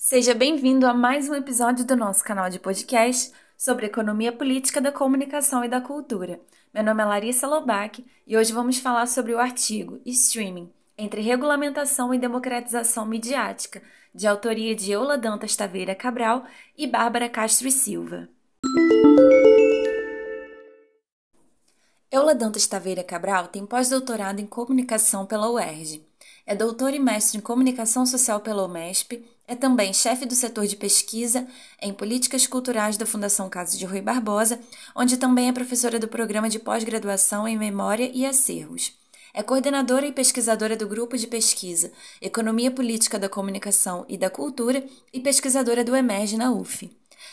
Seja bem-vindo a mais um episódio do nosso canal de podcast sobre economia política da comunicação e da cultura. Meu nome é Larissa Lobac e hoje vamos falar sobre o artigo Streaming entre regulamentação e democratização midiática, de autoria de Eula Dantas Taveira Cabral e Bárbara Castro e Silva. Eula Dantas Taveira Cabral tem pós-doutorado em comunicação pela UERJ. É doutora e mestre em comunicação social pela UMESP, é também chefe do setor de pesquisa em políticas culturais da Fundação Caso de Rui Barbosa, onde também é professora do programa de pós-graduação em Memória e Acervos. É coordenadora e pesquisadora do grupo de pesquisa Economia Política da Comunicação e da Cultura e pesquisadora do Emerge na UF.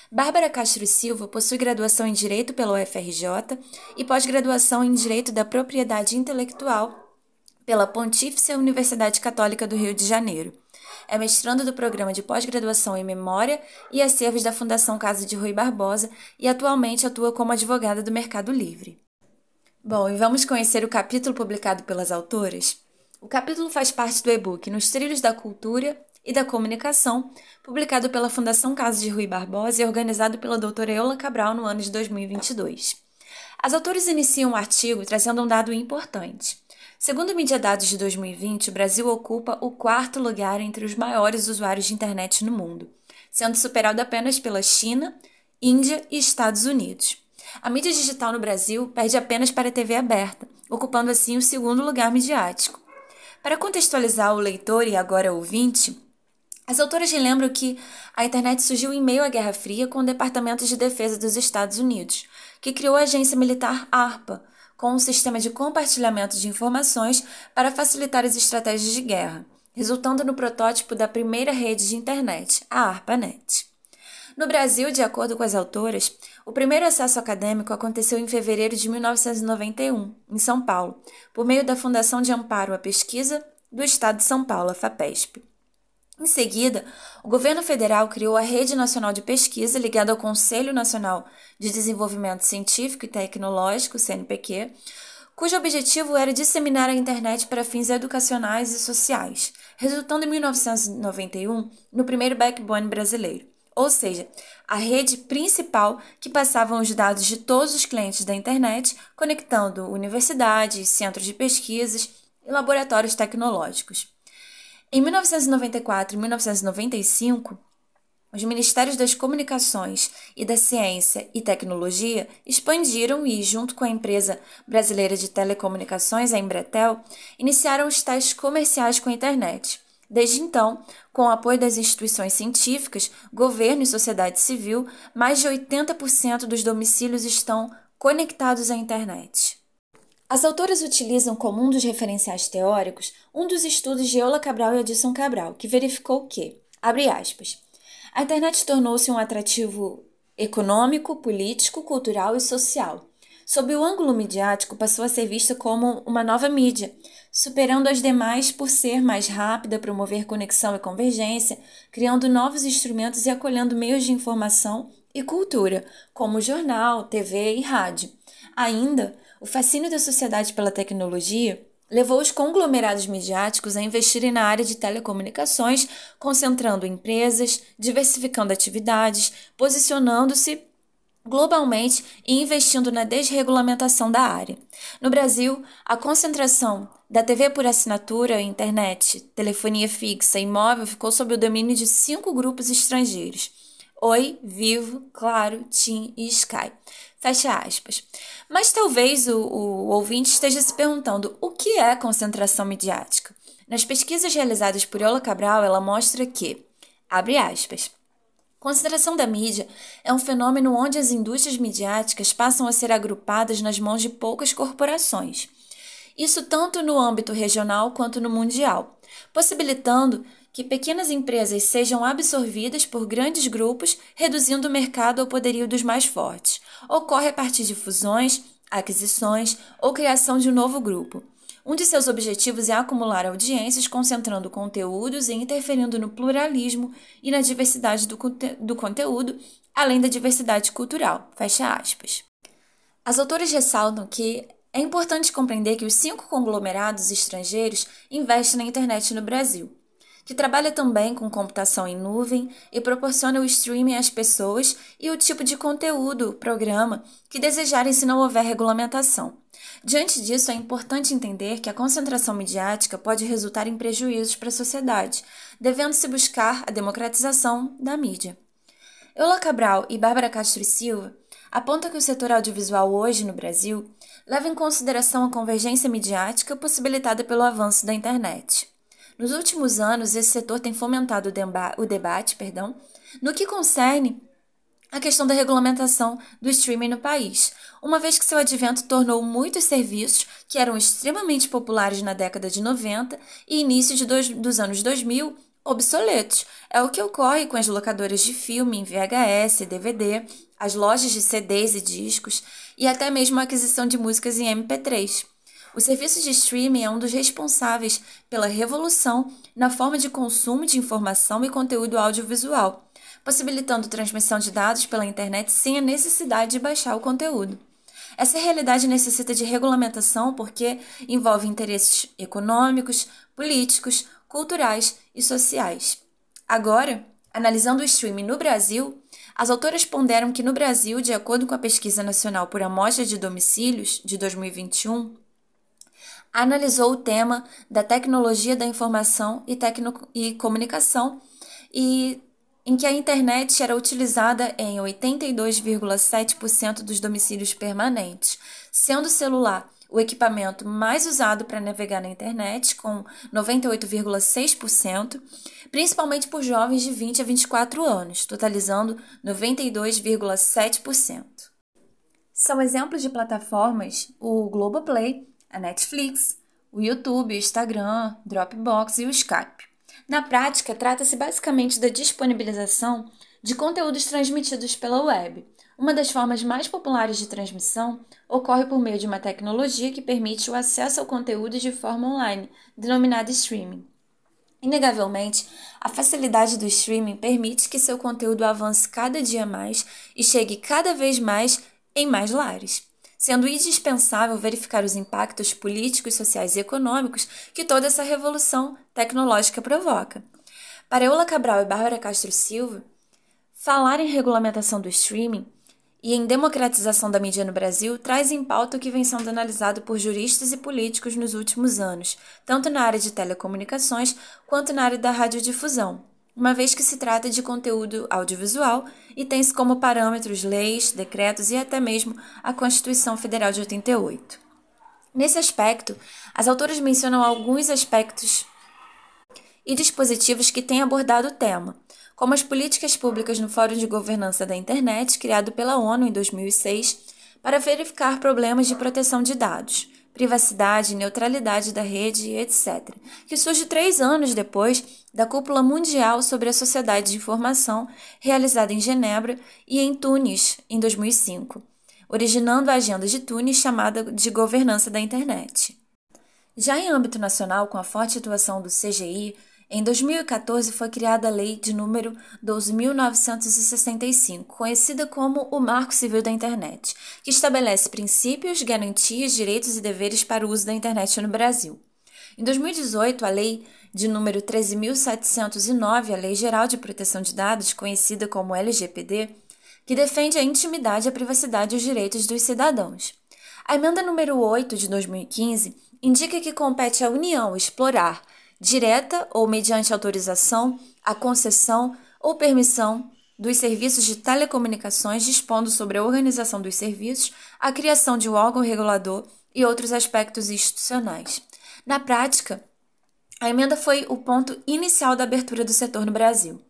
Bárbara Castro Silva possui graduação em Direito pela UFRJ e pós-graduação em Direito da Propriedade Intelectual pela Pontífice Universidade Católica do Rio de Janeiro. É mestrando do programa de pós-graduação em Memória e Acervos da Fundação Casa de Rui Barbosa e atualmente atua como advogada do Mercado Livre. Bom, e vamos conhecer o capítulo publicado pelas autoras? O capítulo faz parte do e-book Nos Trilhos da Cultura e da Comunicação, publicado pela Fundação Caso de Rui Barbosa e organizado pela doutora Eula Cabral no ano de 2022. As autoras iniciam o artigo trazendo um dado importante. Segundo o Mídia Dados de 2020, o Brasil ocupa o quarto lugar entre os maiores usuários de internet no mundo, sendo superado apenas pela China, Índia e Estados Unidos. A mídia digital no Brasil perde apenas para a TV aberta, ocupando assim o segundo lugar midiático. Para contextualizar o leitor e agora ouvinte, as autoras relembram que a internet surgiu em meio à Guerra Fria com o Departamento de Defesa dos Estados Unidos, que criou a agência militar ARPA, com um sistema de compartilhamento de informações para facilitar as estratégias de guerra, resultando no protótipo da primeira rede de internet, a ARPANET. No Brasil, de acordo com as autoras, o primeiro acesso acadêmico aconteceu em fevereiro de 1991, em São Paulo, por meio da Fundação de Amparo à Pesquisa do Estado de São Paulo, a FAPESP. Em seguida, o governo federal criou a Rede Nacional de Pesquisa, ligada ao Conselho Nacional de Desenvolvimento Científico e Tecnológico, CNPq, cujo objetivo era disseminar a internet para fins educacionais e sociais, resultando em 1991 no primeiro backbone brasileiro ou seja, a rede principal que passava os dados de todos os clientes da internet, conectando universidades, centros de pesquisas e laboratórios tecnológicos. Em 1994 e 1995, os Ministérios das Comunicações e da Ciência e Tecnologia expandiram e, junto com a empresa brasileira de telecomunicações, a Embratel, iniciaram os testes comerciais com a internet. Desde então, com o apoio das instituições científicas, governo e sociedade civil, mais de 80% dos domicílios estão conectados à internet. As autoras utilizam como um dos referenciais teóricos um dos estudos de Eula Cabral e Edson Cabral, que verificou que, abre aspas, a internet tornou-se um atrativo econômico, político, cultural e social Sob o ângulo midiático, passou a ser vista como uma nova mídia, superando as demais por ser mais rápida, promover conexão e convergência, criando novos instrumentos e acolhendo meios de informação e cultura, como jornal, TV e rádio. Ainda, o fascínio da sociedade pela tecnologia levou os conglomerados midiáticos a investirem na área de telecomunicações, concentrando empresas, diversificando atividades, posicionando-se globalmente e investindo na desregulamentação da área. No Brasil, a concentração da TV por assinatura, internet, telefonia fixa e móvel ficou sob o domínio de cinco grupos estrangeiros: Oi, Vivo, Claro, TIM e Sky. Fecha aspas. Mas talvez o, o ouvinte esteja se perguntando o que é concentração midiática. Nas pesquisas realizadas por Yola Cabral, ela mostra que, abre aspas, Concentração da mídia é um fenômeno onde as indústrias midiáticas passam a ser agrupadas nas mãos de poucas corporações. Isso tanto no âmbito regional quanto no mundial, possibilitando que pequenas empresas sejam absorvidas por grandes grupos, reduzindo o mercado ao poderio dos mais fortes. Ocorre a partir de fusões, aquisições ou criação de um novo grupo. Um de seus objetivos é acumular audiências, concentrando conteúdos e interferindo no pluralismo e na diversidade do, conte do conteúdo, além da diversidade cultural. Fecha aspas. As autoras ressaltam que é importante compreender que os cinco conglomerados estrangeiros investem na internet no Brasil. que trabalha também com computação em nuvem e proporciona o streaming às pessoas e o tipo de conteúdo, programa, que desejarem se não houver regulamentação. Diante disso, é importante entender que a concentração midiática pode resultar em prejuízos para a sociedade, devendo-se buscar a democratização da mídia. Eula Cabral e Bárbara Castro e Silva apontam que o setor audiovisual hoje no Brasil leva em consideração a convergência midiática possibilitada pelo avanço da internet. Nos últimos anos, esse setor tem fomentado o, deba o debate perdão, no que concerne a questão da regulamentação do streaming no país, uma vez que seu advento tornou muitos serviços que eram extremamente populares na década de 90 e início de dois, dos anos 2000 obsoletos. É o que ocorre com as locadoras de filme em VHS, DVD, as lojas de CDs e discos e até mesmo a aquisição de músicas em MP3. O serviço de streaming é um dos responsáveis pela revolução na forma de consumo de informação e conteúdo audiovisual, possibilitando transmissão de dados pela internet sem a necessidade de baixar o conteúdo. Essa realidade necessita de regulamentação porque envolve interesses econômicos, políticos, culturais e sociais. Agora, analisando o streaming no Brasil, as autoras ponderam que no Brasil, de acordo com a Pesquisa Nacional por Amostra de Domicílios de 2021, analisou o tema da tecnologia da informação e, tecno e comunicação e em que a internet era utilizada em 82,7% dos domicílios permanentes, sendo o celular o equipamento mais usado para navegar na internet, com 98,6%, principalmente por jovens de 20 a 24 anos, totalizando 92,7%. São exemplos de plataformas o Globoplay, a Netflix, o YouTube, o Instagram, Dropbox e o Skype. Na prática, trata-se basicamente da disponibilização de conteúdos transmitidos pela web. Uma das formas mais populares de transmissão ocorre por meio de uma tecnologia que permite o acesso ao conteúdo de forma online, denominada streaming. Inegavelmente, a facilidade do streaming permite que seu conteúdo avance cada dia mais e chegue cada vez mais em mais lares sendo indispensável verificar os impactos políticos, sociais e econômicos que toda essa revolução tecnológica provoca. Para Eula Cabral e Bárbara Castro Silva, falar em regulamentação do streaming e em democratização da mídia no Brasil traz em pauta o que vem sendo analisado por juristas e políticos nos últimos anos, tanto na área de telecomunicações quanto na área da radiodifusão uma vez que se trata de conteúdo audiovisual e tem-se como parâmetros leis, decretos e até mesmo a Constituição Federal de 88. Nesse aspecto, as autoras mencionam alguns aspectos e dispositivos que têm abordado o tema, como as políticas públicas no Fórum de Governança da Internet, criado pela ONU em 2006, para verificar problemas de proteção de dados, privacidade, neutralidade da rede, etc., que surge três anos depois da Cúpula Mundial sobre a Sociedade de Informação, realizada em Genebra e em Tunis, em 2005, originando a Agenda de Tunis chamada de Governança da Internet. Já em âmbito nacional, com a forte atuação do CGI, em 2014 foi criada a Lei de número 12.965, conhecida como o Marco Civil da Internet, que estabelece princípios, garantias, direitos e deveres para o uso da internet no Brasil. Em 2018, a Lei de número 13.709, a Lei Geral de Proteção de Dados, conhecida como LGPD, que defende a intimidade, a privacidade e os direitos dos cidadãos. A emenda número 8 de 2015 indica que compete à União explorar direta ou mediante autorização, a concessão ou permissão dos serviços de telecomunicações, dispondo sobre a organização dos serviços, a criação de um órgão regulador e outros aspectos institucionais. Na prática, a emenda foi o ponto inicial da abertura do setor no Brasil.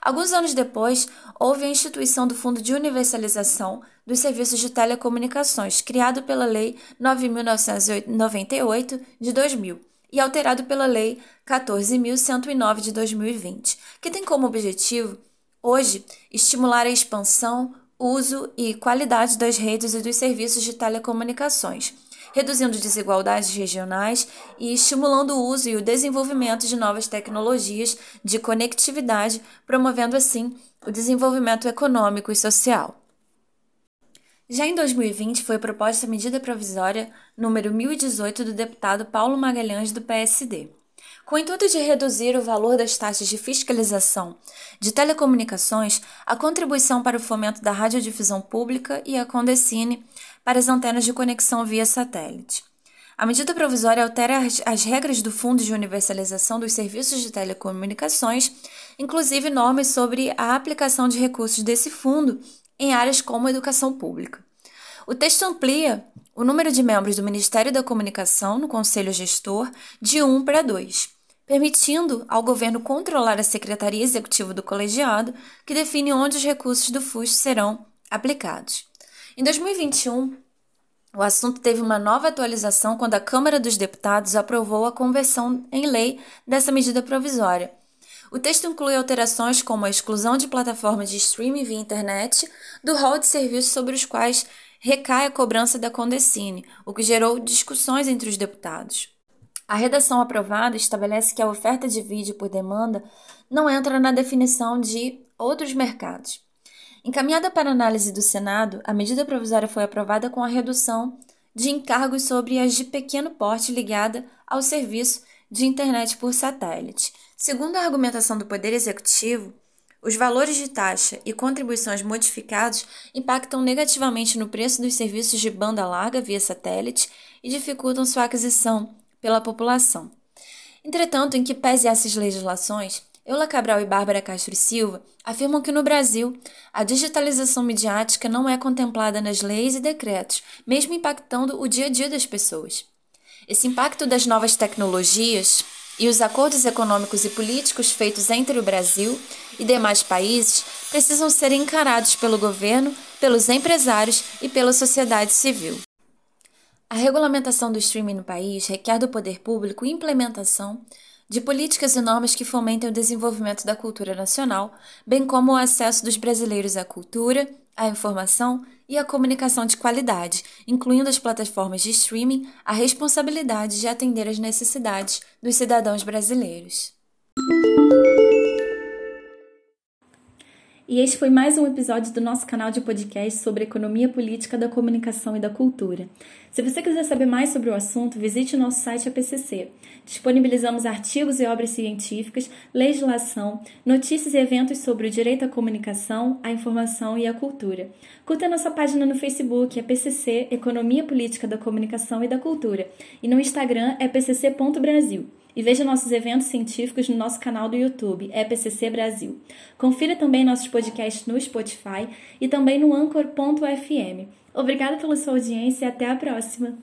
Alguns anos depois, houve a instituição do Fundo de Universalização dos Serviços de Telecomunicações, criado pela Lei 9.998 de 2000, e alterado pela Lei 14.109 de 2020, que tem como objetivo, hoje, estimular a expansão, uso e qualidade das redes e dos serviços de telecomunicações, reduzindo desigualdades regionais e estimulando o uso e o desenvolvimento de novas tecnologias de conectividade, promovendo assim o desenvolvimento econômico e social. Já em 2020 foi proposta a medida provisória número 1018 do deputado Paulo Magalhães do PSD. Com o intuito de reduzir o valor das taxas de fiscalização de telecomunicações, a contribuição para o fomento da radiodifusão pública e a Condecine para as antenas de conexão via satélite. A medida provisória altera as, as, regras do Fundo de Universalização dos Serviços de Telecomunicações, inclusive normas sobre a aplicação de recursos desse fundo em áreas como educação pública. O texto amplia o número de membros do Ministério da Comunicação no Conselho Gestor de 1 para 2, permitindo ao governo controlar a Secretaria Executiva do Colegiado, que define onde os recursos do FUS serão aplicados. Em 2021, o assunto teve uma nova atualização quando a Câmara dos Deputados aprovou a conversão em lei dessa medida provisória. O texto inclui alterações como a exclusão de plataformas de streaming via internet do rol de serviços sobre os quais recai a cobrança da Condecine, o que gerou discussões entre os deputados. A redação aprovada estabelece que a oferta de vídeo por demanda não entra na definição de outros mercados. Encaminhada para análise do Senado, a medida provisória foi aprovada com a redução de encargos sobre as de pequeno porte ligada ao serviço de internet por satélite. Segundo a argumentação do Poder Executivo, os valores de taxa e contribuições modificados impactam negativamente no preço dos serviços de banda larga via satélite e dificultam sua aquisição pela população. Entretanto, em que pese essas legislações, Eula Cabral e Bárbara Castro Silva afirmam que no Brasil a digitalização midiática não é contemplada nas leis e decretos, mesmo impactando o dia a dia das pessoas. Esse impacto das novas tecnologias e os acordos econômicos e políticos feitos entre o Brasil e demais países precisam ser encarados pelo governo, pelos empresários e pela sociedade civil. A regulamentação do streaming no país requer do poder público implementação de políticas e normas que fomentem o desenvolvimento da cultura nacional, bem como o acesso dos brasileiros à cultura, à informação e à comunicação de qualidade, incluindo as plataformas de streaming, a responsabilidade de atender às necessidades dos cidadãos brasileiros. E este foi mais um episódio do nosso canal de podcast sobre economia política da comunicação e da cultura. Se você quiser saber mais sobre o assunto, visite o nosso site APCC. Disponibilizamos artigos e obras científicas, legislação, notícias e eventos sobre o direito à comunicação, à informação e à cultura. Curta nossa página no Facebook, APCC Economia Política da Comunicação e da Cultura, e no Instagram é pcc.brasil. E veja nossos eventos científicos no nosso canal do YouTube, EPCC Brasil. Confira também nossos podcasts no Spotify e também no Anchor.fm. Obrigada pela sua audiência e até a próxima!